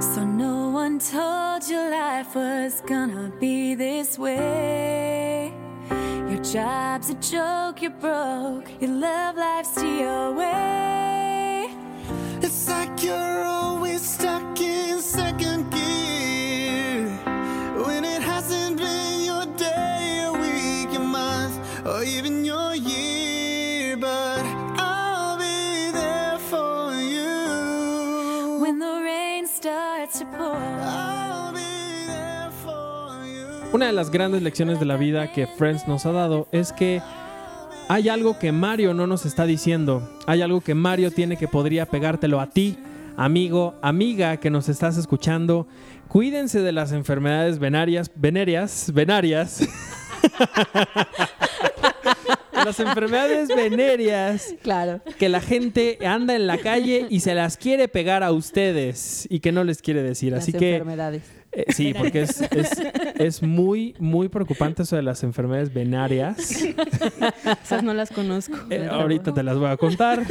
So no one told you life was gonna be this way. Your job's a joke, you're broke. You love life's to your way. It's like you're Una de las grandes lecciones de la vida que Friends nos ha dado es que hay algo que Mario no nos está diciendo. Hay algo que Mario tiene que podría pegártelo a ti, amigo, amiga que nos estás escuchando. Cuídense de las enfermedades venarias, venéreas, venarias. las enfermedades venéreas Claro. que la gente anda en la calle y se las quiere pegar a ustedes y que no les quiere decir. Las Así que enfermedades. Eh, sí, porque es, es- es muy, muy preocupante eso de las enfermedades venarias. Esas no las conozco. Eh, ahorita te las voy a contar.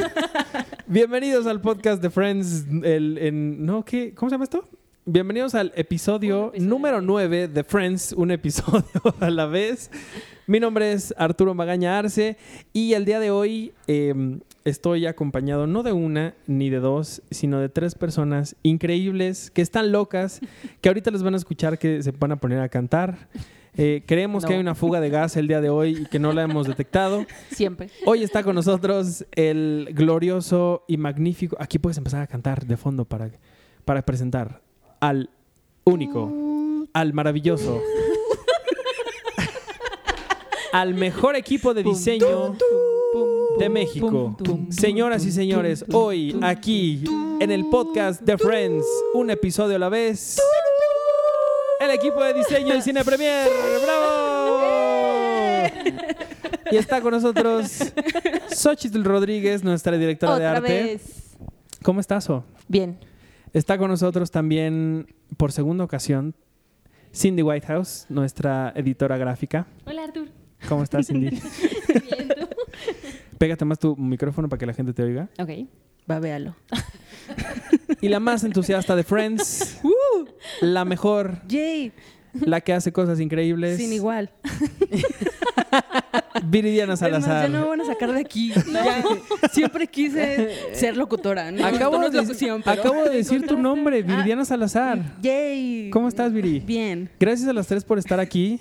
Bienvenidos al podcast de Friends. El, en, no, ¿qué? ¿Cómo se llama esto? Bienvenidos al episodio, número 9 de Friends, un episodio a la vez. Mi nombre es Arturo Magaña Arce y el día de hoy eh, estoy acompañado no de una ni de dos, sino de tres personas increíbles que están locas, que ahorita les van a escuchar que se van a poner a cantar. Eh, creemos que hay una fuga de gas el día de hoy y que no la hemos detectado. Siempre. Hoy está con nosotros el glorioso y magnífico. Aquí puedes empezar a cantar de fondo para, para presentar al único, al maravilloso, al mejor equipo de diseño de México. Señoras y señores, hoy aquí en el podcast de Friends, un episodio a la vez. El equipo de diseño de Cine Premier. ¡Bravo! Y está con nosotros Xochitl Rodríguez, nuestra directora de arte. vez. ¿Cómo estás, O? Bien. Está con nosotros también, por segunda ocasión, Cindy Whitehouse, nuestra editora gráfica. Hola, Artur. ¿Cómo estás, Cindy? Bien, tú. Pégate más tu micrófono para que la gente te oiga. Ok, va, véalo. Y la más entusiasta de Friends, la mejor, Yay, la que hace cosas increíbles, sin igual. Viridiana Salazar. ya no me van a sacar de aquí. Ya, siempre quise ser locutora. No, Acabo, no de, locución, pero- acabo de decir tu nombre, Viridiana Salazar. Yay. ¿Cómo estás, Viri? Bien. Gracias a las tres por estar aquí.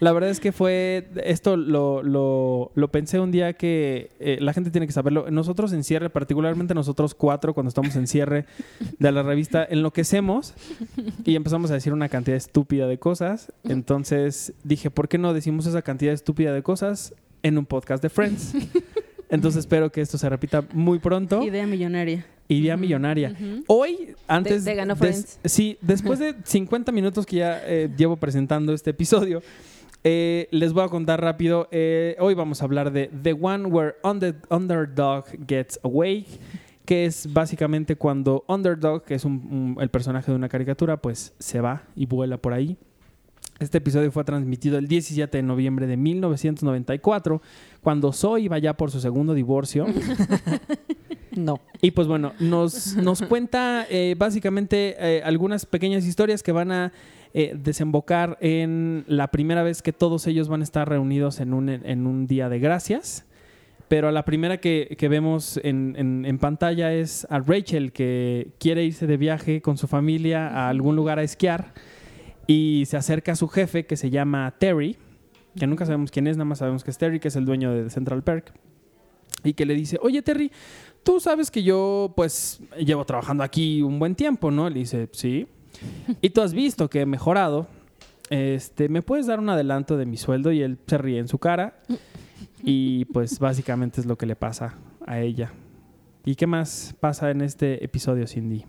La verdad es que fue, esto lo, lo, lo pensé un día que eh, la gente tiene que saberlo. Nosotros en cierre, particularmente nosotros cuatro, cuando estamos en cierre de la revista, enloquecemos y empezamos a decir una cantidad estúpida de cosas. Entonces dije, ¿por qué no decimos esa cantidad estúpida de cosas en un podcast de Friends? Entonces espero que esto se repita muy pronto. Idea millonaria. Idea millonaria. Hoy, antes... te ganó des- Friends. sí, después de 50 minutos que ya eh, llevo presentando este episodio, eh, les voy a contar rápido. eh, hoy vamos a hablar de The One Where Under- Underdog Gets Away, que es básicamente cuando Underdog, que es un- un- el personaje de una caricatura, pues se va y vuela por ahí. Este episodio fue transmitido el 17 de noviembre de 1994, cuando Zoe iba ya por su segundo divorcio. No. Y pues bueno, nos, nos cuenta eh, básicamente algunas pequeñas historias que van a eh, desembocar en la primera vez que todos ellos van a estar reunidos en un, en un día de gracias. Pero la primera que, que vemos en, en- en pantalla es a Rachel que quiere irse de viaje con su familia a algún lugar a esquiar y se acerca a su jefe que se llama Terry, que nunca sabemos quién es, nada más sabemos que es Terry, que es el dueño de Central Perk, y que le dice, oye Terry, tú sabes que yo pues llevo trabajando aquí un buen tiempo, ¿no? Le dice, sí. Y tú has visto que he mejorado. Este, ¿me puedes dar un adelanto de mi sueldo? Y él se ríe en su cara. Y pues básicamente es lo que le pasa a ella. ¿Y qué más pasa en este episodio, Cindy?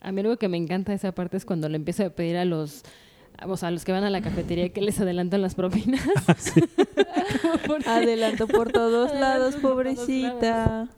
A mí algo que me encanta de esa parte es cuando le empiezo a pedir a los o sea, a los que van a la cafetería que les adelantan las propinas. Adelanto por todos lados, Adelanto por todos pobrecita.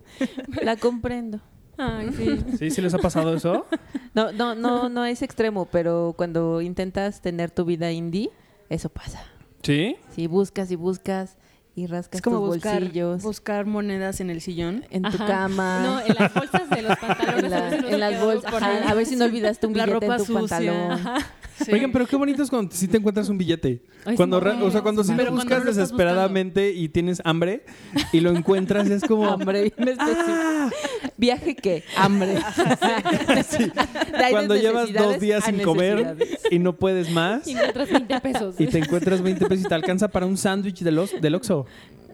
La comprendo. Ay, sí. ¿Sí? ¿Sí les ha pasado eso? No, no, no, no es extremo, pero cuando intentas tener tu vida indie, eso pasa. ¿Sí? Si buscas y buscas y rascas Es como tus buscar, bolsillos buscar monedas en el sillón. en tu Ajá. cama. No, en las bolsas de los pantalones. en, a la- en las bolsas. ajá, a ver si no olvidaste un La billete ropa en tu sucia. pantalón. Ajá. Sí. Oigan, pero qué bonito es cuando sí te encuentras un billete. Ay, cuando, sí, o sea, cuando sí lo cuando buscas desesperadamente y tienes hambre y lo encuentras y es como... Hambre, bien. ¡Ah! ¿Viaje qué? Hambre. Cuando llevas dos días sin comer y no puedes más Y encuentras 20 pesos. y te encuentras 20 pesos y te alcanza para un sándwich del, del Oxxo.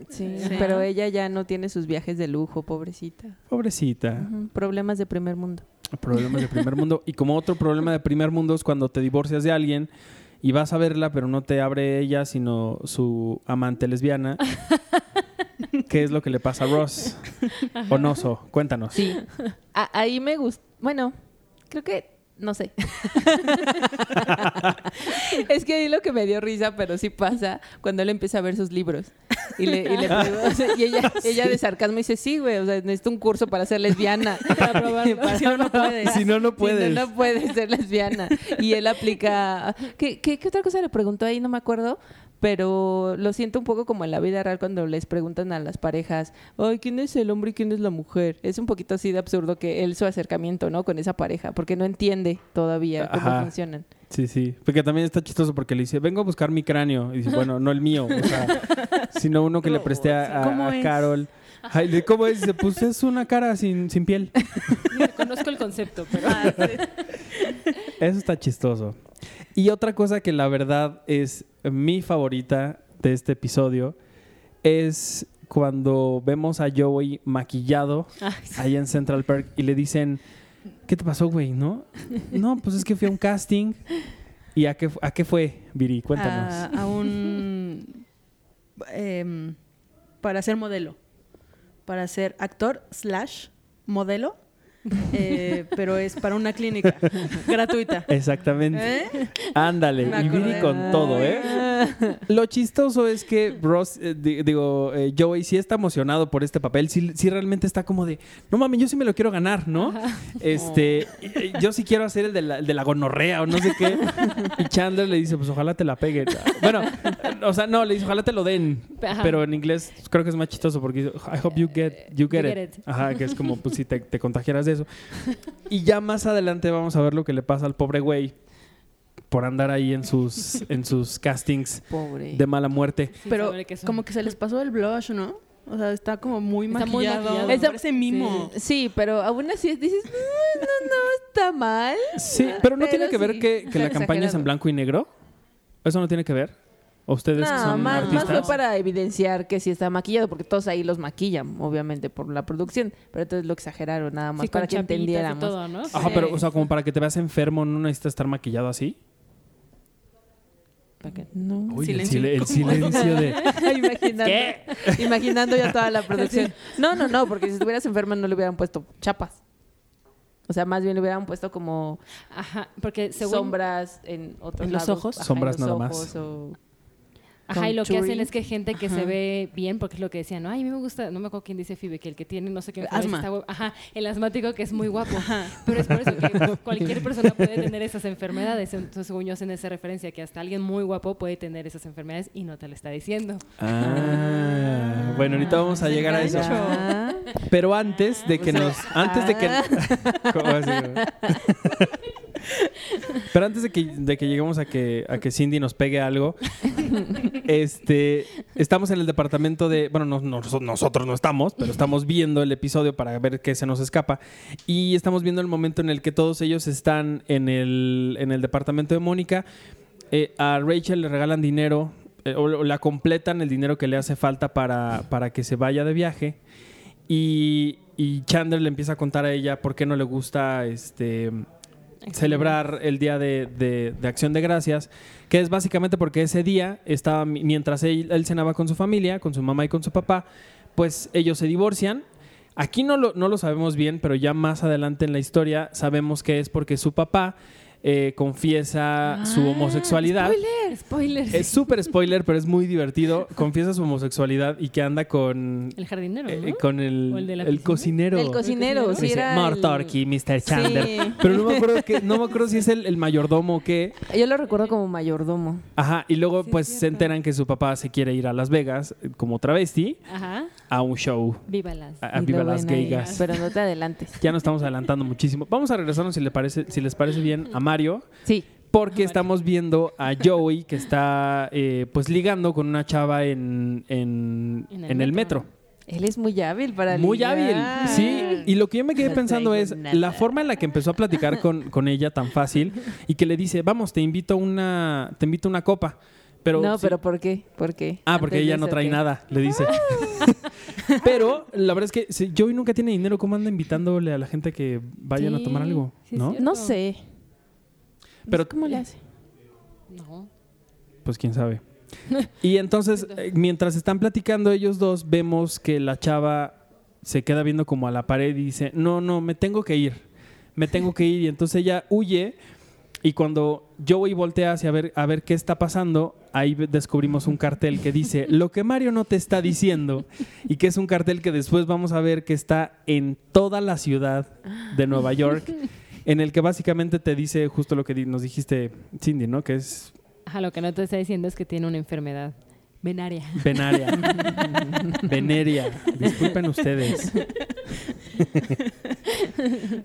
Sí, Sí. pero ella ya no tiene sus viajes de lujo, pobrecita. Pobrecita. Problemas de primer mundo. Problemas de primer mundo. Y como otro problema de primer mundo es cuando te divorcias de alguien y vas a verla, pero no te abre ella, sino su amante lesbiana. ¿Qué es lo que le pasa a Ross? Onoso, cuéntanos. Sí. A- ahí me gusta. Bueno, creo que. No sé. es que ahí lo que me dio risa, pero sí pasa cuando él empieza a ver sus libros. Y le, y le pregunto- o sea, y ella, ella de sarcasmo dice, sí, güey, o sea, necesito un curso para ser lesbiana. Para probarlo. Para- Si no, no puedes. Si no, no puedes. Si no, no puedes ser lesbiana. Y él aplica... ¿Qué, qué, qué otra cosa le preguntó ahí? No me acuerdo. Pero lo siento un poco como en la vida real cuando les preguntan a las parejas, ay, ¿quién es el hombre y quién es la mujer? Es un poquito así de absurdo que él su acercamiento, ¿no? Con esa pareja, porque no entiende todavía cómo Ajá. funcionan. Sí, sí. Porque también está chistoso porque le dice, vengo a buscar mi cráneo. Y dice, bueno, no el mío, o sea, sino uno que le presté a, a- ¿Cómo a es? Carol. Ay, ¿Cómo es? Dice, pues es una cara sin, sin piel. Conozco el concepto, pero. Eso está chistoso. Y otra cosa que la verdad es mi favorita de este episodio es cuando vemos a Joey maquillado Ay, sí. allá en Central Park y le dicen, ¿qué te pasó, güey? ¿No? No, pues es que fui a un casting. ¿Y a qué, a qué fue, Viri? Cuéntanos. A, a un... em, para ser modelo. Para ser actor slash modelo. eh, pero es para una clínica gratuita. Exactamente. ¿Eh? Ándale, y Viri con todo, ¿eh? Lo chistoso es que Ross, eh, di- digo, eh, Joey sí está emocionado por este papel, sí, sí realmente está como de, no mames, yo sí me lo quiero ganar, ¿no? Este, yo sí quiero hacer el de, la, el de la gonorrea o no sé qué. Y Chandler le dice, pues ojalá te la peguen. Bueno, o sea, no, le dice, ojalá te lo den. Ajá. Pero en inglés creo que es más chistoso porque dice, I hope you get, you get, You it. get it. Ajá, que es como, pues si te, te contagiaras de eso. Y ya más adelante vamos a ver lo que le pasa al pobre güey por andar ahí en sus, en sus castings Pobre. de mala muerte. Pero como que se les pasó el blush, ¿no? O sea, está como muy Está muy maquillado. maquillado. Esa- Parece mimo. Sí, pero aún así dices, "Mm, no, no, está mal. Sí, pero no Pero tiene que ver sí, que, que la está campaña es en blanco y negro. ¿Eso no tiene que ver? ¿O ustedes que No, son más, más artistas? fue para evidenciar que sí está maquillado, porque todos ahí los maquillan, obviamente, por la producción. Pero entonces lo exageraron nada más Sí, con para que y entendiéramos. todo, ¿no? Ajá, pero, o sea, como para que te veas enfermo, ¿no necesitas estar maquillado así? Para que- no. Uy, el, Silencio el de... imaginando, imaginando ya toda la producción. No, no, no, porque si estuvieras enferma no le hubieran puesto chapas. O sea, más bien le hubieran puesto como Ajá, porque según... sombras en otros ¿En los ojos? Ajá, en Sombras los nada más. o- Ajá, y lo que hacen es que gente que se Ajá. ve bien, porque es lo que decían, ¿no? Ay, a mí me gusta, no me acuerdo quién dice Fibe, que el que tiene no sé qué enfermedad Asma. está guapo. Ajá, el asmático que es muy guapo. Pero es por eso que cualquier persona puede tener esas enfermedades. Entonces, según yo, hacen esa referencia que hasta alguien muy guapo puede tener esas enfermedades y no te lo está diciendo. Ah, bueno, ahorita vamos a llegar a eso. Ah, Pero antes de que nos... Antes de que... ¿Cómo así? Pero antes de que, de que lleguemos a que, a que Cindy nos pegue algo, este, estamos en el departamento de... Bueno, no- no- nosotros no estamos, pero estamos viendo el episodio para ver qué se nos escapa. Y estamos viendo el momento en el que todos ellos están en el, en el departamento de Mónica. Eh, a Rachel le regalan dinero eh, o, o la completan el dinero que le hace falta para, para que se vaya de viaje. Y, y Chandler le empieza a contar a ella por qué no le gusta este celebrar el día de, acción de gracias, que es básicamente porque ese día estaba, mientras él, cenaba con su familia, con su mamá y con su papá, pues ellos se divorcian. Aquí no no lo sabemos bien, pero ya más adelante en la historia sabemos que es porque su papá eh, confiesa su Ah, homosexualidad. Spoilers. Es súper spoiler, pero es muy divertido. Confiesa su homosexualidad y que anda con, El jardinero, eh, ¿no? con el, ¿O el de la el piscina? cocinero. El cocinero, sí Dice, era More turkey, Mr. Chandler. Sí. Pero no me acuerdo que, no me acuerdo si es el, el mayordomo o qué. Yo lo recuerdo como mayordomo. Ajá, y luego Sí, pues se enteran que su papá se quiere ir a Las Vegas eh, como travesti Ajá. a un show. Viva las. A, a Y Viva las Gaygas. Pero no te adelantes. Ya nos estamos adelantando muchísimo. Vamos a regresarnos si, le parece, si les parece bien a Mario, Sí. porque estamos viendo a Joey que está eh, pues ligando con una chava en, en, En el en el metro. metro. Él es muy hábil para Muy hábil, sí. Y lo que yo me quedé No pensando es nada. la forma en la que empezó a platicar con, con ella tan fácil y que le dice, vamos, te invito a una, te invito una copa. Pero no, sí- pero ¿por qué? ¿Por qué? Ah, porque Antes ella no trae ¿qué? nada, le dice. Pero la verdad es que si Joey nunca tiene dinero, ¿cómo anda invitándole a la gente que vayan a tomar algo? sí ¿No? No sé. Pero ¿Cómo le hace? No. pues quién sabe. Y entonces, eh, mientras están platicando ellos dos, vemos que la chava se queda viendo como a la pared y dice, no, no, me tengo que ir, me tengo que ir. Y entonces ella huye y cuando Joey voltea hacia ver, a ver qué está pasando, ahí descubrimos un cartel que dice, lo que Mario no te está diciendo, y que es un cartel que después vamos a ver que está en toda la ciudad de Nueva York, en el que básicamente te dice justo lo que nos dijiste, Cindy, ¿no? Que es Ajá, lo que no te está diciendo es que tiene una enfermedad venaria. Venaria. Veneria. Disculpen ustedes.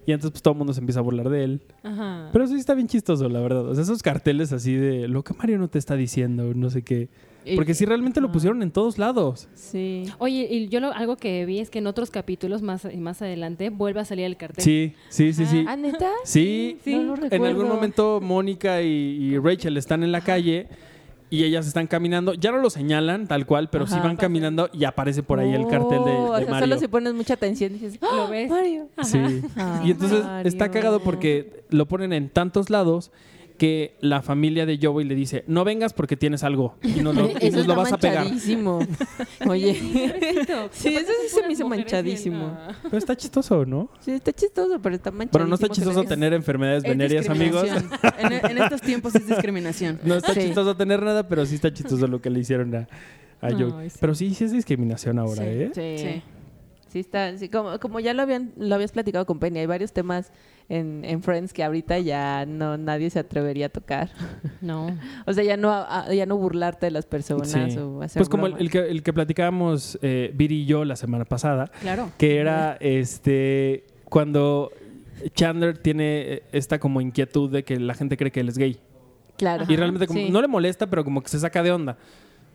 y entonces pues todo el mundo se empieza a burlar de él. Ajá. Pero sí está bien chistoso, la verdad. O sea, esos carteles así de lo que Mario no te está diciendo, no sé qué. Porque sí realmente lo pusieron en todos lados. Sí. Oye, y yo lo- algo que vi es que en otros capítulos más, más adelante vuelve a salir el cartel. Sí, sí, sí, sí. ¿Ah, neta? Sí, Sí. No lo en algún momento Mónica y, y Rachel están en la calle y ellas están caminando. Ya no lo señalan tal cual, pero sí Ajá. van caminando y aparece por ahí el cartel de, Oh, de o sea, Mario. solo si pones mucha atención dices, ¡Ah, ¿Lo ves? Mario. Sí. Ah, y entonces Mario. está cagado porque lo ponen en tantos lados que la familia de Joey le dice, no vengas porque tienes algo y nos lo, y nos lo vas a pegar. manchadísimo. Oye, Sí, eso sí se me hizo manchadísimo. Pero está chistoso, ¿no? sí, está chistoso, pero está manchadísimo. Bueno, no está chistoso tener enfermedades Es venéreas, amigos. discriminación. En, en estos tiempos es discriminación. No está Sí. chistoso tener nada, pero sí está chistoso lo que le hicieron a, a Ay, Joey. sí. Pero sí, sí es discriminación ahora, Sí. ¿eh? Sí. Sí. Está, sí, como, como ya lo habían, lo habías platicado con Penny, hay varios temas en, en Friends que ahorita ya no nadie se atrevería a tocar. No. O sea, ya no, a- ya no burlarte de las personas Sí. o hacer Pues como el, que, el que platicábamos eh, Viri y yo la semana pasada, Claro. que era este cuando Chandler tiene eh, esta como inquietud de que la gente cree que él es gay. Claro. Y realmente como, Sí. no le molesta, pero como que se saca de onda.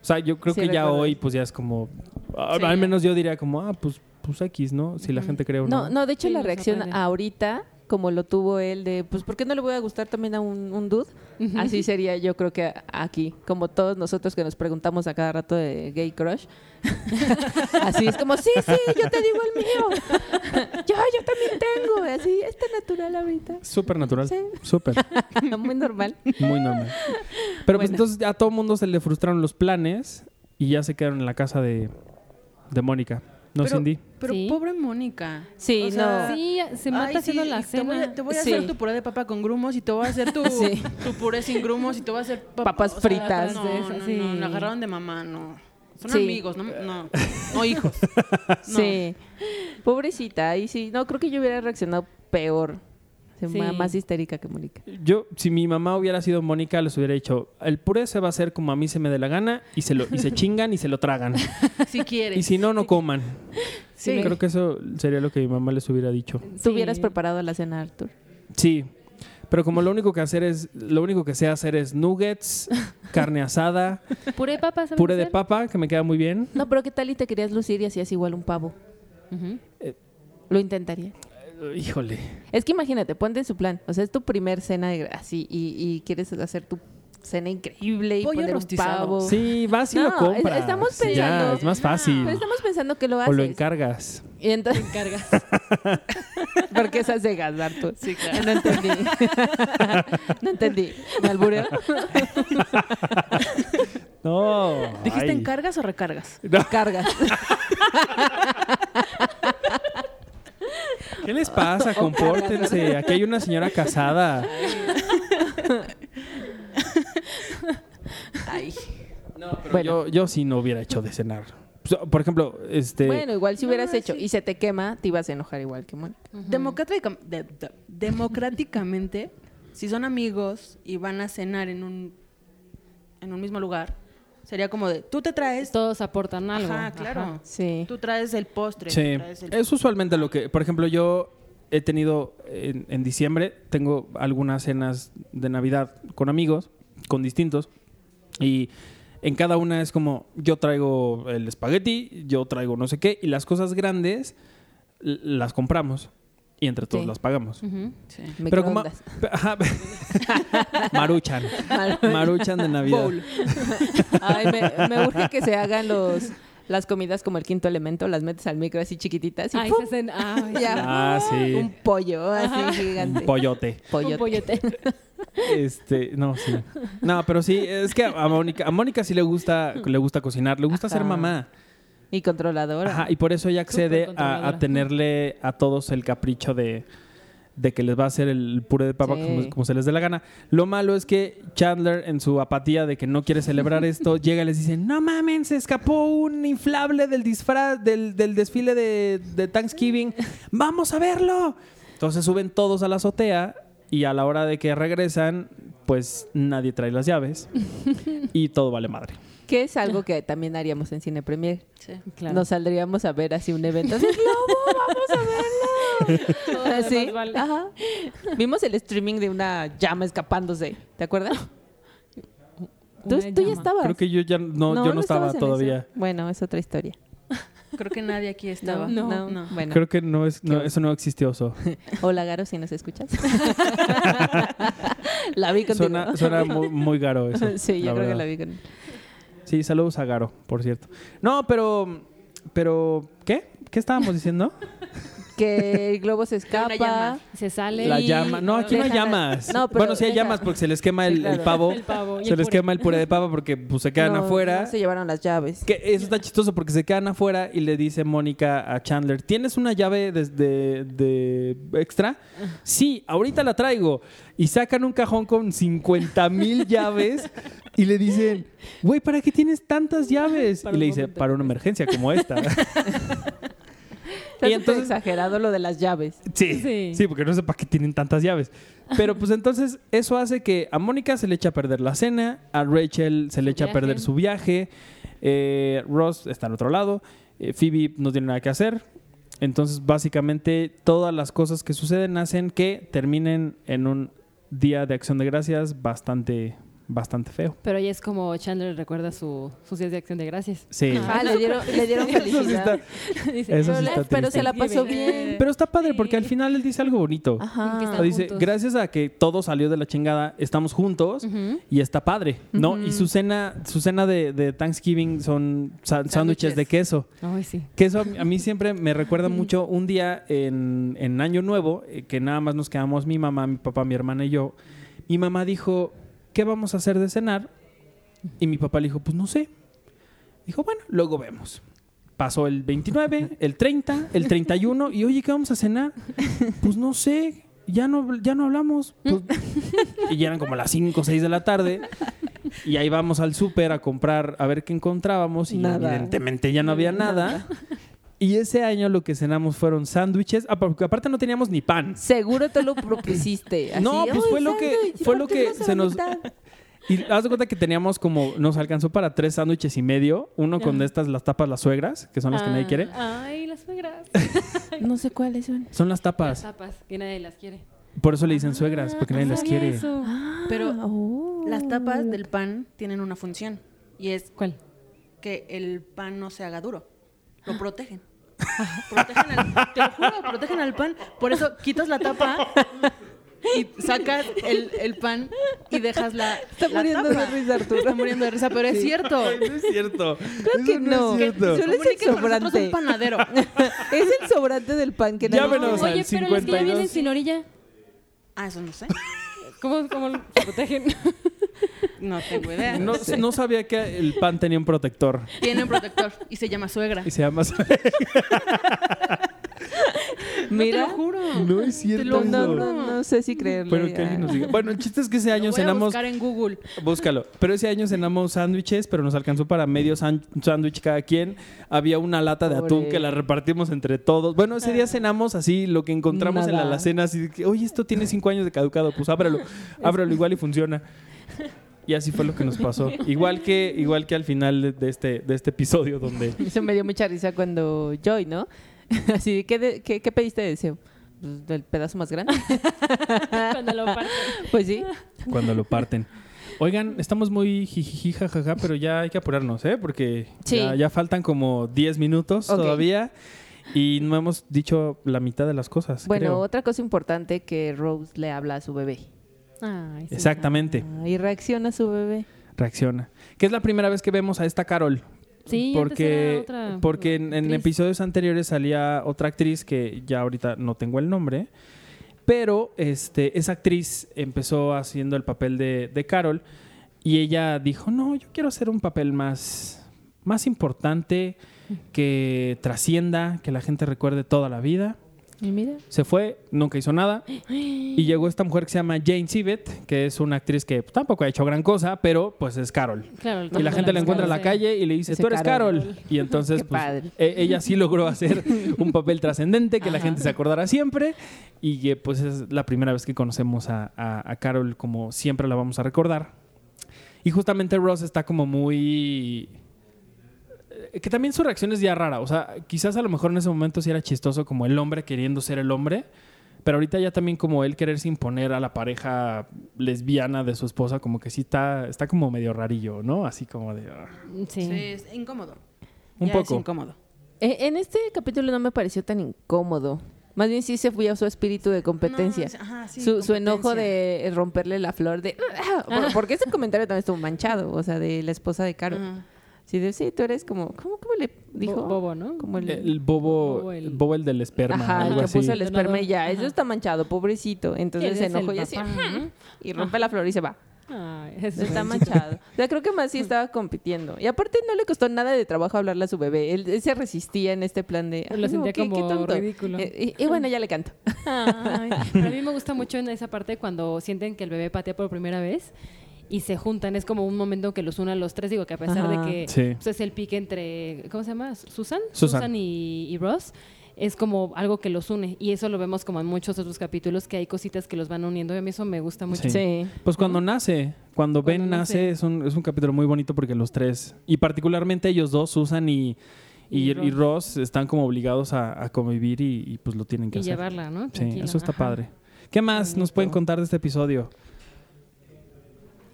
O sea, yo creo Sí, que ya hoy pues ya es como, al menos yo diría como, ah, pues, pues X, ¿no? Si la gente cree o no. No, no, de hecho Sí, la reacción ahorita, como lo tuvo él de, pues, ¿por qué no le voy a gustar también a un, un dude? Así sería yo creo que aquí, como todos nosotros que nos preguntamos a cada rato de gay crush. Así es como, sí, sí, yo te digo el mío. yo, yo también tengo. Así, está natural ahorita. Súper natural. Sí. Súper. Muy normal. Muy normal. Pero pues entonces a todo mundo se le frustraron los planes y ya se quedaron en la casa de, de Mónica. ¿No, Pero- Cindy? Pero Sí. pobre Mónica. Sí, O sea, no. Sí, se mata Ay, haciendo sí, la y te voy a, cena. te voy a Sí. hacer tu puré de papa con grumos y te voy a hacer tu, Sí. tu puré sin grumos y te voy a hacer pap- Papas o sea, fritas. No, De no, esas, no, sí. lo agarraron de mamá, no. Son Sí. amigos, no, no, no hijos. No. Sí. Pobrecita. Y sí, no, creo que yo hubiera reaccionado peor. Sí. Más histérica que Mónica. Yo, si mi mamá hubiera sido Mónica, les hubiera dicho, el puré se va a hacer como a mí se me dé la gana y se, lo, y se chingan y se lo tragan. Si quieres. Y si no, no coman. Sí. Creo que eso sería lo que mi mamá les hubiera dicho. ¿Tú Sí. hubieras preparado la cena, Arthur? Sí. Pero como lo único que hacer es, lo único que sé hacer es nuggets, carne asada, Puré de papa, ¿sabes puré de papa, que me queda muy bien. No, pero ¿qué tal y te querías lucir y hacías igual un pavo? Ujú. Lo intentaría. Híjole. Es que imagínate, ponte en su plan. O sea, es tu primer cena de- así y, y quieres hacer tu cena increíble y Pollo poner un pavo. Sí, vas y No, lo compras. estamos Ya, pensando- es más fácil. Pero estamos pensando que lo O haces. lo encargas. y entonces, Cargas. ¿por qué esas cegas, Arthur? Sí, claro. No entendí. no entendí. ¿Me albureo? No. ¿Dijiste ay. encargas o recargas? Cargas. ¿Qué les pasa? Compórtense. Aquí hay una señora casada. Ay. No, pero bueno, yo, sí no hubiera hecho de cenar. Pues, por ejemplo, este. Bueno, igual si hubieras hecho y se te quema, te ibas a enojar igual que Mónica. Uh democráticamente, si son amigos y van a cenar en un, en un mismo lugar, sería como de, tú te traes... Todos aportan algo. Ajá, claro. Ajá. Sí. Tú traes el postre. Sí, tú traes el- es usualmente lo que, por ejemplo, yo he tenido en, en diciembre, tengo algunas cenas de Navidad con amigos, con distintos, y en cada una es como, yo traigo el espagueti, yo traigo no sé qué, y las cosas grandes las compramos y entre todos Sí. las pagamos. Sí. Pero como... Maruchan. Maruchan de Navidad. Bowl. Ay, me, me urge que se hagan los las comidas como el quinto elemento, las metes al micro así chiquititas y se hacen. Ay, ya. Ah, sí. Un pollo así gigante. Un pollote. Pollote. Un pollote. Este, no, sí. No, pero sí, es que a Mónica, a Mónica sí le gusta, le gusta cocinar, le gusta ser mamá. Y controladora. Ajá, y por eso ella accede a, tenerle a todos el capricho de, de que les va a hacer el puré de papa Sí. como, como se les dé la gana. Lo malo es que Chandler, en su apatía de que no quiere celebrar esto, llega y les dice, no mamen, se escapó un inflable del disfraz, del, del desfile de, de Thanksgiving, vamos a verlo. Entonces suben todos a la azotea y a la hora de que regresan, pues nadie trae las llaves y todo vale madre. Que es algo que también haríamos en Cine Premier. Sí. Claro. Nos saldríamos a ver así un evento. Así, ¡Lobo, vamos a verlo! Todo Así. más vale. Ajá. Vimos el streaming de una llama escapándose. ¿Te acuerdas? Tú, ya estabas. Creo que yo ya no, yo no, estaba todavía. eso. Bueno, es otra historia. Creo que nadie aquí estaba. No, No. no. Bueno, Creo que no es, no, eso no existió. So. hola Garo, si nos escuchas. la vi contigo. Suena, suena muy, muy garo eso. sí, yo creo que la vi con Sí, saludos a Garo, por cierto. No, pero, pero, ¿qué? ¿Qué estábamos diciendo? Que el globo se escapa. llama. Se sale. La llama. No, aquí no hay llamas. No, pero bueno, sí hay deja- llamas porque se les quema el, Sí, claro. el pavo. El pavo y se el les puré. quema el puré de papa porque pues, se quedan No, afuera. no se llevaron las llaves. Que eso está chistoso porque se quedan afuera y le dice Mónica a Chandler, ¿tienes una llave desde de extra? Sí, ahorita la traigo. Y sacan un cajón con 50 mil llaves y le dicen, güey, ¿para qué tienes tantas llaves? Para y le dice, momento. para una emergencia como esta. Y entonces- exagerado lo de las llaves. Sí, sí, Sí. porque no sé para qué tienen tantas llaves. Pero pues entonces eso hace que a Mónica se le echa a perder la cena, a Rachel se le echa a perder su viaje, eh, Ross está al otro lado, eh, Phoebe no tiene nada que hacer. Entonces básicamente todas las cosas que suceden hacen que terminen en un día de acción de gracias bastante, bastante feo. Pero ahí es como Chandler recuerda su, sus días de acción de gracias. Sí. Ah, le dieron, le dieron Eso sí felicidad. está- Dice, Eso pero, sí está pero se la pasó bien. Pero está padre porque al final él dice algo bonito. Ajá. Que dice, juntos. gracias a que todo salió de la chingada, estamos juntos Ujú. y está padre, ¿no? Y su cena, su cena de, de Thanksgiving son sándwiches de queso. Ay, sí. Queso a mí- a mí siempre me recuerda mucho un día en, en Año Nuevo, eh, que nada más nos quedamos mi mamá, mi papá, mi hermana y yo. Mi mamá dijo, ¿qué vamos a hacer de cenar? Y mi papá le dijo, pues no sé. Dijo, bueno, luego vemos. Pasó el 29, el 30, el 31 y oye, ¿qué vamos a cenar? Pues no sé, ya no, ya no hablamos. Pues- y ya eran como las 5 o 6 de la tarde. Y ahí vamos al súper a comprar, a ver qué encontrábamos. Y Nada. evidentemente ya no había nada. Y ese año lo que cenamos fueron sándwiches. Ah, porque aparte no teníamos ni pan. Seguro tú lo propusiste. así, No, pues "Ay, fue lo que- fue lo que se nos- mitad". Y haz de cuenta que teníamos como, nos alcanzó para tres sándwiches y medio. Uno con Ajá. estas, las tapas, las suegras, que son las que nadie Ah, quiere. Ay, las suegras. No sé cuáles son. Son las Las tapas. tapas, que nadie las quiere. Por eso le dicen suegras, porque nadie No las quiere. eso. Pero Ah, oh. las tapas del pan tienen una función y es ¿Cuál? que el pan no se haga duro. Lo protegen. protegen al, te lo juro, protegen al pan. Por eso quitas la tapa y sacas el, el pan y dejas la. Está la muriendo tapa. de risa, Arturo. Está muriendo de risa, pero es cierto. No es cierto. Creo que no. es cierto. Solo es el sobrante. un panadero. Es el sobrante del pan que quiere. al Oye, pero los que ya 52. vienen sin orilla, Ah, eso no sé. ¿cómo, cómo se protegen? No tengo idea. No, no sabía que el pan tenía un protector. Tiene un protector y se llama suegra. Y se llama. Mira, Te lo juro. No es cierto. lo no, no, no sé si creerlo. Pero que alguien nos diga. Bueno, el chiste es que ese año Lo voy a cenamos. buscar en Google. Búscalo. Pero ese año cenamos sándwiches, pero nos alcanzó para medio sándwich cada quien. Había una lata de atún que la repartimos entre todos. Bueno, ese día cenamos así, lo que encontramos en la alacena, así de que, oye, esto tiene cinco años de caducado, pues ábrelo, ábrelo igual y funciona. Y así fue lo que nos pasó. Igual que, igual que al final de, este, de este episodio donde Eso me dio mucha risa cuando Joy, ¿no? Así, ¿qué, de- qué, qué pediste de deseo? Pues, ¿Del pedazo más grande? Cuando lo parten. Pues sí. cuando lo parten. Oigan, estamos muy jijiji, jajaja, pero ya hay que apurarnos, ¿eh? Porque Sí. ya, ya faltan como 10 minutos todavía y no hemos dicho la mitad de las cosas. Bueno, creo. otra cosa importante que Rose le habla a su bebé. Ay, sí. Exactamente, Ah, y reacciona su bebé. reacciona. Que es la primera vez que vemos a esta Carol. Sí, porque otra porque en, episodios anteriores salía otra actriz que ya ahorita no tengo el nombre, pero este, esa actriz empezó haciendo el papel de, de Carol y ella dijo, no, yo quiero hacer un papel más, más importante, que trascienda, que la gente recuerde toda la vida. Y mira. Se fue, nunca hizo nada. Y llegó esta mujer que se llama Jane Sibbett, que es una actriz que tampoco ha hecho gran cosa, pero pues es Carol. Claro, Y la gente la encuentra en la calle y le dice, tú eres "Carol". Carol. Y entonces, pues, padre. e- ella sí logró hacer un papel trascendente que la gente se acordará siempre. Y que pues es la primera vez que conocemos a, a- a Carol como siempre la vamos a recordar. Y justamente Ross está como muy... eh, Que también su reacción es ya rara. O sea, quizás a lo mejor en ese momento sí era chistoso como el hombre queriendo ser el hombre. Pero ahorita ya también como él quererse imponer a la pareja lesbiana de su esposa, como que sí está, está como medio rarillo, ¿no? Así como de... ah, Sí. Sí, es incómodo. Un Ya poco. Es incómodo. Eh, en este capítulo no me pareció tan incómodo. Más bien sí se fue a su espíritu de competencia. No, ajá, sí, su, su enojo de romperle la flor de... Por- Porque ese comentario también estuvo manchado, o sea, de la esposa de Caro. Ajá. Sí, de, sí, tú eres como... ¿Cómo, cómo le dijo? Bo- Bobo, ¿no? Como el... El bobo, Bobo, el- el bobo el del esperma, Ajá, el algo que así. puso el esperma y ya, Ajá. eso está manchado, pobrecito. Entonces se enojó el y así, y rompe la flor y se va. Ay, eso Está es- manchado. O sea, creo que más sí estaba compitiendo. Y aparte no le costó nada de trabajo hablarle a su bebé. Él, él se resistía en este plan de... Lo "Ay, no, sentía qué- qué como tonto". ridículo. Eh, y, y bueno, ya le canto. Ay, pero a mí me gusta mucho en esa parte cuando sienten que el bebé patea por primera vez y se juntan. Es como un momento que los une a los tres. Digo que a pesar Ajá. de que Sí. pues, es el pique entre, ¿cómo se llama? Susan. Susan. y, y Ross. Es como algo que los une. Y eso lo vemos como en muchos otros capítulos, que hay cositas que los van uniendo. Y a mí eso me gusta mucho. Sí. Sí. Pues cuando nace, cuando Ben nace, nace. es, un, es un capítulo muy bonito porque los tres, y particularmente ellos dos, Susan y, y, Y y Ross. Están como obligados a, a convivir y, y, pues lo tienen que Y hacer. llevarla, ¿no? Sí, eso está Ajá. padre. ¿Qué más nos pueden contar de este episodio?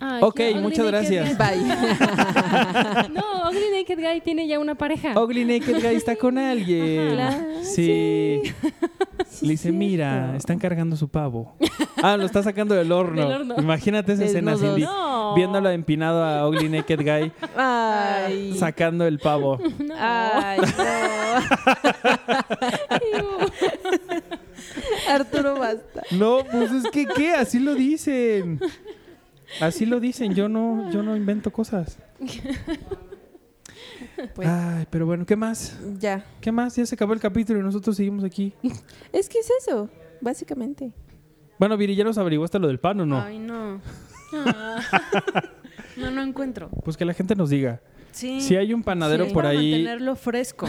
Ay, Ok, muchas Naked gracias. Guy. Bye. No, Ugly Naked Guy tiene ya una pareja. Ugly Naked Guy está con alguien. Ajá. Sí. Sí, Le dice, cierto. mira, están cargando su pavo. Ah, lo está sacando del horno. Del horno. Imagínate esa escena. Cindy. No. Viéndolo empinado a Ugly Naked Guy Ay. sacando el pavo. Ay, no. Arturo, basta. No, pues es que qué, así lo dicen. Así lo dicen, yo no, yo no invento cosas. Pues- Ay, pero bueno, ¿qué más? Ya. ¿Qué más? Ya se acabó el capítulo y nosotros seguimos aquí. Es que es eso, básicamente. Bueno, Viri, ¿ya nos averiguaste lo del pan o no? Ay, no. no, no encuentro. Pues que la gente nos diga. Sí. Si hay un panadero Sí, por para ahí, mantenerlo fresco.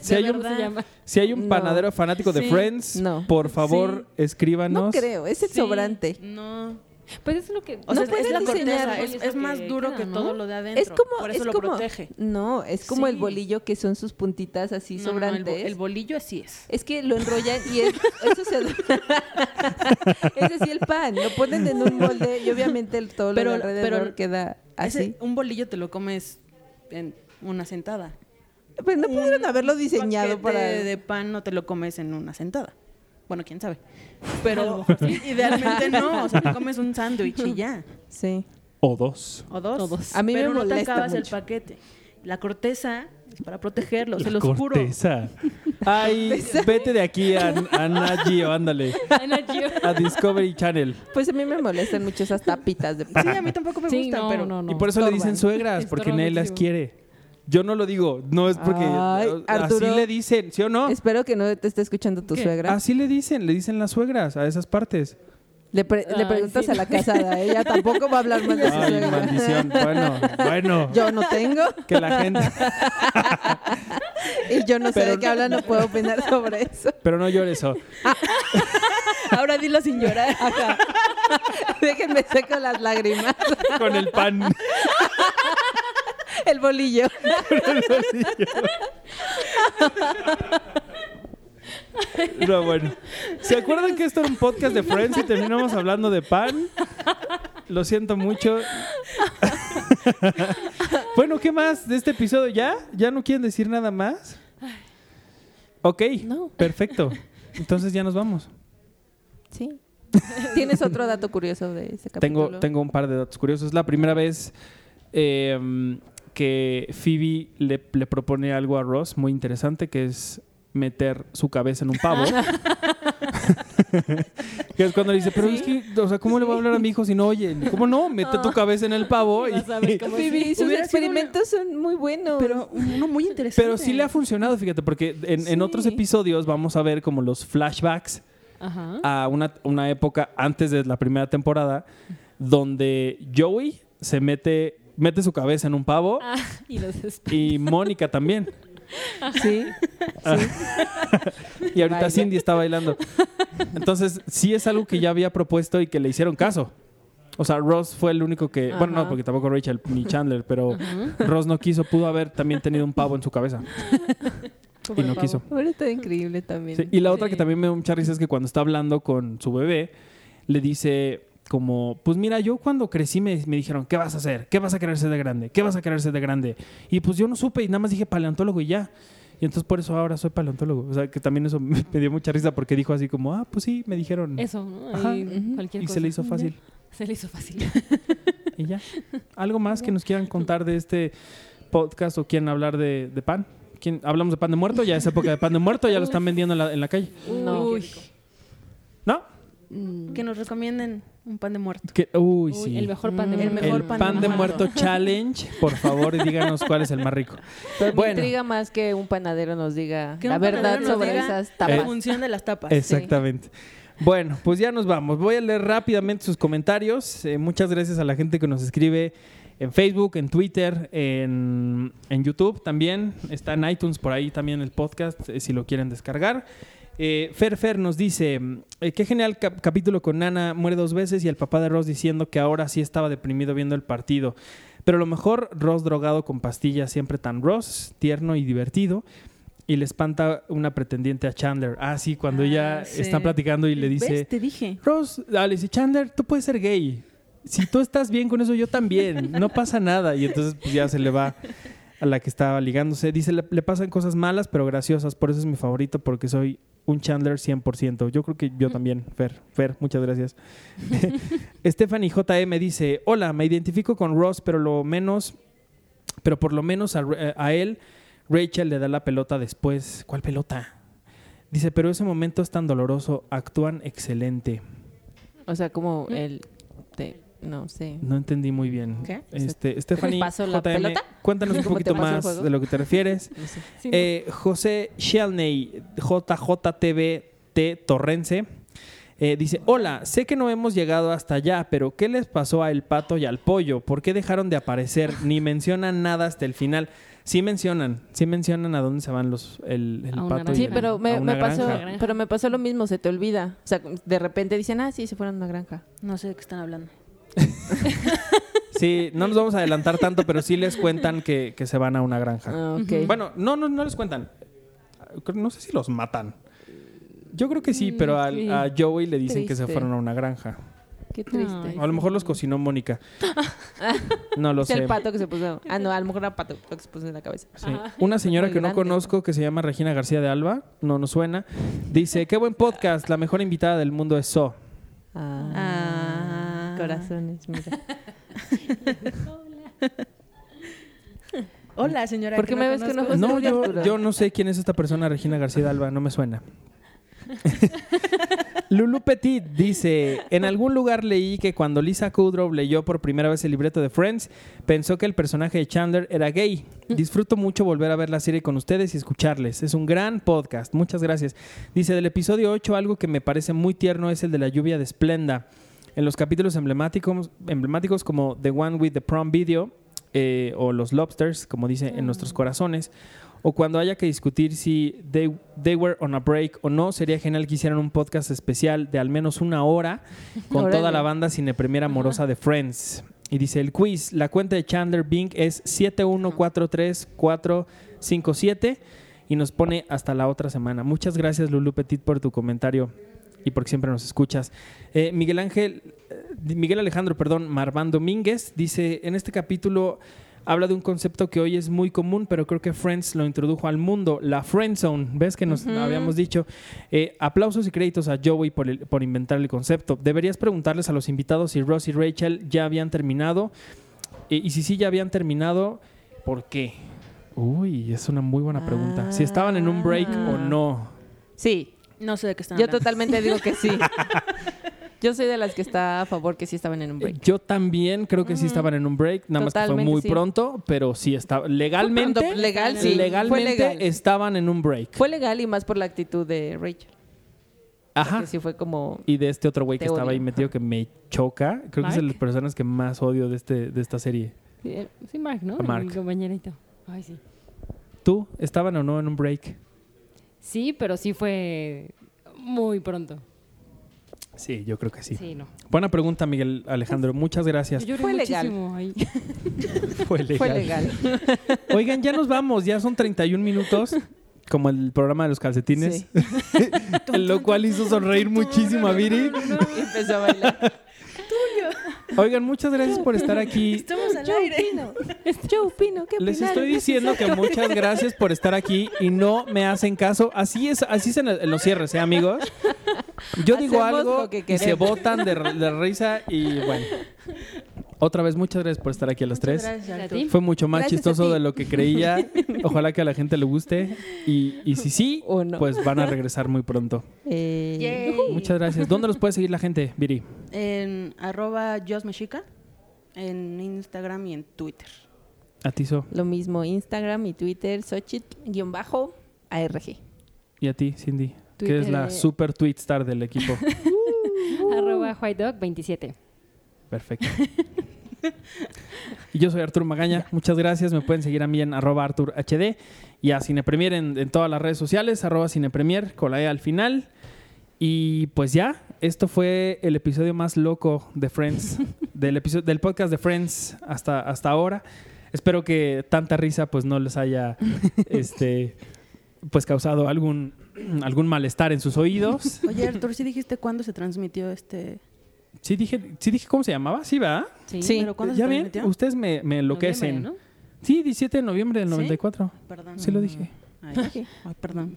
si hay un, ¿Cómo se llama? si hay un No. panadero fanático de Sí. Friends, No. por favor, escríbanos. No creo, es el Sí, sobrante. No. Pues eso es lo que... O No sea, es la diseñar- corteza. Es, es más que duro queda, que ¿no? todo lo de adentro. Es como, Por eso es lo como, protege. no, es como el bolillo que son sus puntitas así No, no, no, el, bo- sobrantes. el bolillo así es. Es que lo enrollan y es, eso se... es así el pan, lo ponen en un molde y obviamente el- todo Pero- lo de alrededor pero queda así. Ese- un bolillo te lo comes en una sentada. Pues no pudieron haberlo diseñado para... de pan no te lo comes en una sentada. Bueno, quién sabe. Pero idealmente no. O sea, te comes un sándwich y ya. Sí. O dos. O dos. O dos. A mí me Pero no te molesta acabas el paquete. La corteza es para protegerlo, se La los juro. corteza. Ay, vete de aquí a, a Nat Geo, ándale. Gio. A Discovery Channel. Pues a mí me molestan mucho esas tapitas de Sí, pan. a mí tampoco me Sí, gustan, no, pero no, no. y por eso le dicen suegras, porque nadie las quiere. Yo no lo digo, no es porque Ay, Arturo. así le dicen, ¿sí o no? Espero que no te esté escuchando tu ¿Qué? suegra. Así le dicen, le dicen las suegras a esas partes. Le, pre- le preguntas sí. a la casada. Ella tampoco va a hablar más de su Ay, suegra. maldición. Bueno, bueno. Yo no tengo Que la gente. y yo no sé Pero de qué no- habla, no puedo opinar sobre eso. Pero no llores. eso. Ahora dilo sin llorar. Ajá. Déjenme seco las lágrimas. Con el pan. El bolillo. No, bueno. ¿Se acuerdan que esto era un podcast de Friends y terminamos hablando de pan? Lo siento mucho. bueno, ¿qué más de este episodio? ¿Ya? ¿Ya no quieren decir nada más? Ok, No. perfecto. Entonces ya nos vamos. Sí. ¿Tienes otro dato curioso de ese capítulo? Tengo, tengo un par de datos curiosos. Es la primera vez eh, que Phoebe le, le propone algo a Ross muy interesante, que es meter su cabeza en un pavo. que es cuando le dice, pero es que, o sea, ¿cómo le voy a hablar a mi hijo si no oye? ¿Cómo no? Mete tu cabeza en el pavo. Y, sí. sus sido experimentos son muy buenos. Pero uno muy interesante. pero sí le ha funcionado, fíjate, porque en, en otros episodios vamos a ver como los flashbacks Ajá. a una, una época antes de la primera temporada donde Joey se mete, mete su cabeza en un pavo Ah, y y Mónica también. Sí. Y ahorita Baila. Cindy está bailando. Entonces, sí es algo que ya había propuesto y que le hicieron caso. O sea, Ross fue el único que. Bueno, no, Ajá. porque tampoco Rachel ni Chandler, pero Ross no quiso, pudo haber también tenido un pavo en su cabeza. y no quiso. Ahora está increíble también. Sí, Y la otra que también me da mucha risa es que cuando está hablando con su bebé, le dice como, pues mira, yo cuando crecí me, me dijeron, ¿qué vas a hacer? ¿Qué vas a querer ser de grande? ¿Qué vas a querer ser de grande? Y pues yo no supe y nada más dije paleontólogo y ya. Y entonces por eso ahora soy paleontólogo. O sea, que también eso me dio mucha risa porque dijo así como, ah, pues sí, me dijeron. Eso, ¿no? Ajá. Cualquier y cosa. se le hizo fácil. Se le hizo fácil. Y ya. ¿Algo más que nos quieran contar de este podcast o quieren hablar de, de pan? ¿Quién, ¿Hablamos de pan de muerto? Ya es época de pan de muerto, ya lo están vendiendo en la, en la calle. No. Uy, ¿No? Mm. que nos recomienden un pan de muerto. Que- uy, Uy, sí. El mejor pan de Mm. El muerto. mejor el pan pan, de de muerto. challenge, por favor, y díganos cuál es el más rico. Pero me intriga más que un panadero nos diga la verdad sobre esas La tapas. Eh, función de las tapas. Exactamente. Bueno, pues ya nos vamos. Voy a leer rápidamente sus comentarios. Eh, muchas gracias a la gente que nos escribe en Facebook, en Twitter, en, en YouTube también. Está en iTunes por ahí también el podcast, eh, si lo quieren descargar. Eh, Fer Fer nos dice, eh, qué genial cap- capítulo con Nana, muere dos veces y el papá de Ross diciendo que ahora sí estaba deprimido viendo el partido. Pero lo mejor, Ross drogado con pastillas, siempre tan Ross, tierno y divertido. Y le espanta una pretendiente a Chandler. Ah, sí, cuando Ah, ella sí. están platicando y le dice, ¿Ves? Te dije. Ross, ah, le dice, Chandler, tú puedes ser gay. Si tú estás bien con eso, yo también. No pasa nada. Y entonces pues, ya se le va a la que estaba ligándose. Dice, le, le pasan cosas malas, pero graciosas. Por eso es mi favorito, porque soy un Chandler 100%. Yo creo que yo también, Fer. Fer, muchas gracias. Stephanie JM dice, hola, me identifico con Ross, pero lo menos, pero por lo menos a, Ra- a él, Rachel le da la pelota después. ¿Cuál pelota? Dice, pero ese momento es tan doloroso, actúan excelente. O sea, como el... no sé. No entendí muy bien. ¿Qué? Este, Stephanie pasó la JM, pelota? cuéntanos un ¿Cómo te poquito más de lo que te refieres. No sé. Sí, ¿no? Eh, José Shelney, JJTVT Torrense, eh, dice, hola, sé que no hemos llegado hasta allá, pero ¿qué les pasó a El Pato y al Pollo? ¿Por qué dejaron de aparecer? Ni mencionan nada hasta el final. Sí mencionan, sí mencionan a dónde se van los el, el pato y Sí, el- pero a me, una me pasó, pero me pasó lo mismo, se te olvida. O sea, de repente dicen, ah, sí, se fueron a una granja. No sé de qué están hablando. Sí, no nos vamos a adelantar tanto, pero sí les cuentan que, que se van a una granja. Ah. Bueno, no, no, no les cuentan. No sé si los matan. Yo creo que sí, Mm, pero al- a Joey le dicen que se fueron a una granja. Qué triste. A lo mejor los cocinó Mónica. No lo es sé. el pato que se puso. Ah, no, a lo mejor era pato lo que se puso en la cabeza. Sí. Una señora que no conozco que se llama Regina García de Alba, no nos suena, dice, qué buen podcast, la mejor invitada del mundo es So. Ah, Ah. Corazones, mira. Hola, señora. ¿Por qué me ves con ojos No, yo, no sé quién es esta persona, Regina García de Alba, no me suena. Lulu Petit dice, en algún lugar leí que cuando Lisa Kudrow leyó por primera vez el libreto de Friends, pensó que el personaje de Chandler era gay. Disfruto mucho volver a ver la serie con ustedes y escucharles. Es un gran podcast. Muchas gracias. Dice, del episodio 8, algo que me parece muy tierno es el de la lluvia de Splenda. En los capítulos emblemáticos, emblemáticos como The One with the Prom Video eh, o Los Lobsters, como dice en nuestros corazones, o cuando haya que discutir si they, they were on a break o no, sería genial que hicieran un podcast especial de al menos una hora con toda la banda cine premier amorosa de Friends. Y dice el quiz, la cuenta de Chandler Bing es 7143457 y nos pone hasta la otra semana. Muchas gracias Lulu Petit por tu comentario y porque siempre nos escuchas. Eh, Miguel Ángel, eh, Miguel Alejandro, perdón, Marván Domínguez dice, en este capítulo habla de un concepto que hoy es muy común, pero creo que Friends lo introdujo al mundo, la friend zone. ¿Ves que nos habíamos dicho? Eh, aplausos y créditos a Joey por, el- por inventar el concepto. Deberías preguntarles a los invitados si Ross y Rachel ya habían terminado. Eh, y si sí ya habían terminado, ¿por qué? Uy, es una muy buena pregunta. Si estaban en un break o no. Sí, No sé de qué están yo hablando. totalmente digo que sí. Yo soy de las que está a favor que sí estaban en un break. Yo también creo que sí estaban en un break, nada más que fue Totalmente muy sí. pronto, pero sí estaba legalmente. pronto, legal, sí. legalmente Fue legal. estaban en un break. Fue legal y más por la actitud de Rachel. Ajá. Que sí fue como... Y de este otro güey que Te estaba odio. ahí metido que me choca. Creo que es de las personas que más odio de este de esta serie. Sí, eh, sí, Mark, ¿no? A Mark. Mi compañerito. Ay, sí. ¿Tú estaban o no en un break? Sí, pero sí fue muy pronto. Sí, yo creo que sí. Sí, no. Buena pregunta, Miguel Alejandro. Muchas gracias. Yo Fue legal. ahí. Fue legal. Fue legal. Oigan, ya nos vamos. Ya son 31 minutos. Como el programa de los calcetines. Sí. lo cual hizo sonreír muchísimo a Viri. Y empezó a bailar. Oigan, muchas gracias por estar aquí. Estamos al Joe aire. Pino. Joe Pino, ¿qué Les estoy diciendo que muchas gracias por estar aquí y no me hacen caso. Así es, así es en, el- en los cierres, ¿eh, amigos? Yo digo algo que y se botan de, de risa y bueno. Otra vez, muchas gracias por estar aquí a las tres. Gracias, ¿A ti? Fue mucho más Gracias chistoso de lo que creía. Ojalá que a la gente le guste. Y, y si sí, O no. pues van a regresar muy pronto. Eh. Muchas gracias. ¿Dónde los puede seguir la gente, Viri? En arroba Josmexica, en Instagram y en Twitter. A ti, So. Lo mismo, Instagram y Twitter, Xochitl-ARG. Y a ti, Cindy. Que es la super tweet star del equipo. Arroba White Dog 27. Perfecto. Y yo soy Arturo Magaña. Muchas gracias. Me pueden seguir a mí en arroba Artur HD y a Cinepremier en, en todas las redes sociales, arroba Cinepremier con la E al final. Y pues ya, esto fue el episodio más loco de Friends, del, episodio, del podcast de Friends hasta, hasta ahora. Espero que tanta risa pues no les haya este, pues causado algún, algún malestar en sus oídos. Oye, Artur, ¿sí dijiste cuándo se transmitió este...? Sí dije, sí dije cómo se llamaba, sí, ¿verdad? Sí. ¿Pero cuándo ya se ven, transmitió? ustedes me, me enloquecen. Noviembre, Sí, 17 de noviembre del ¿Sí? 94. Perdón. Sí lo dije. Ay, ay, perdón.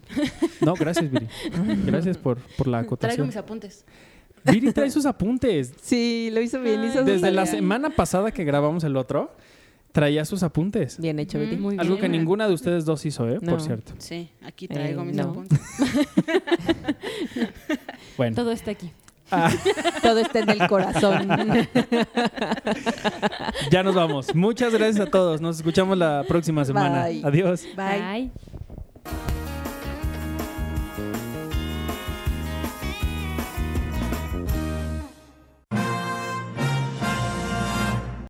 No, gracias, Viri. Gracias por, por la Traigo acotación. mis apuntes. Viri trae sus apuntes. Sí, lo hizo bien. hizo Desde la semana pasada que grabamos el otro, traía sus apuntes. Bien hecho, Betty. Muy Algo que ninguna de ustedes dos hizo, ¿eh? No. Por cierto. Sí, aquí traigo Eh, mis no. apuntes. Bueno, Todo está aquí. ah, Todo está en el corazón. ya nos vamos. Muchas gracias a todos. Nos escuchamos la próxima semana. Bye. Adiós. Bye. Bye.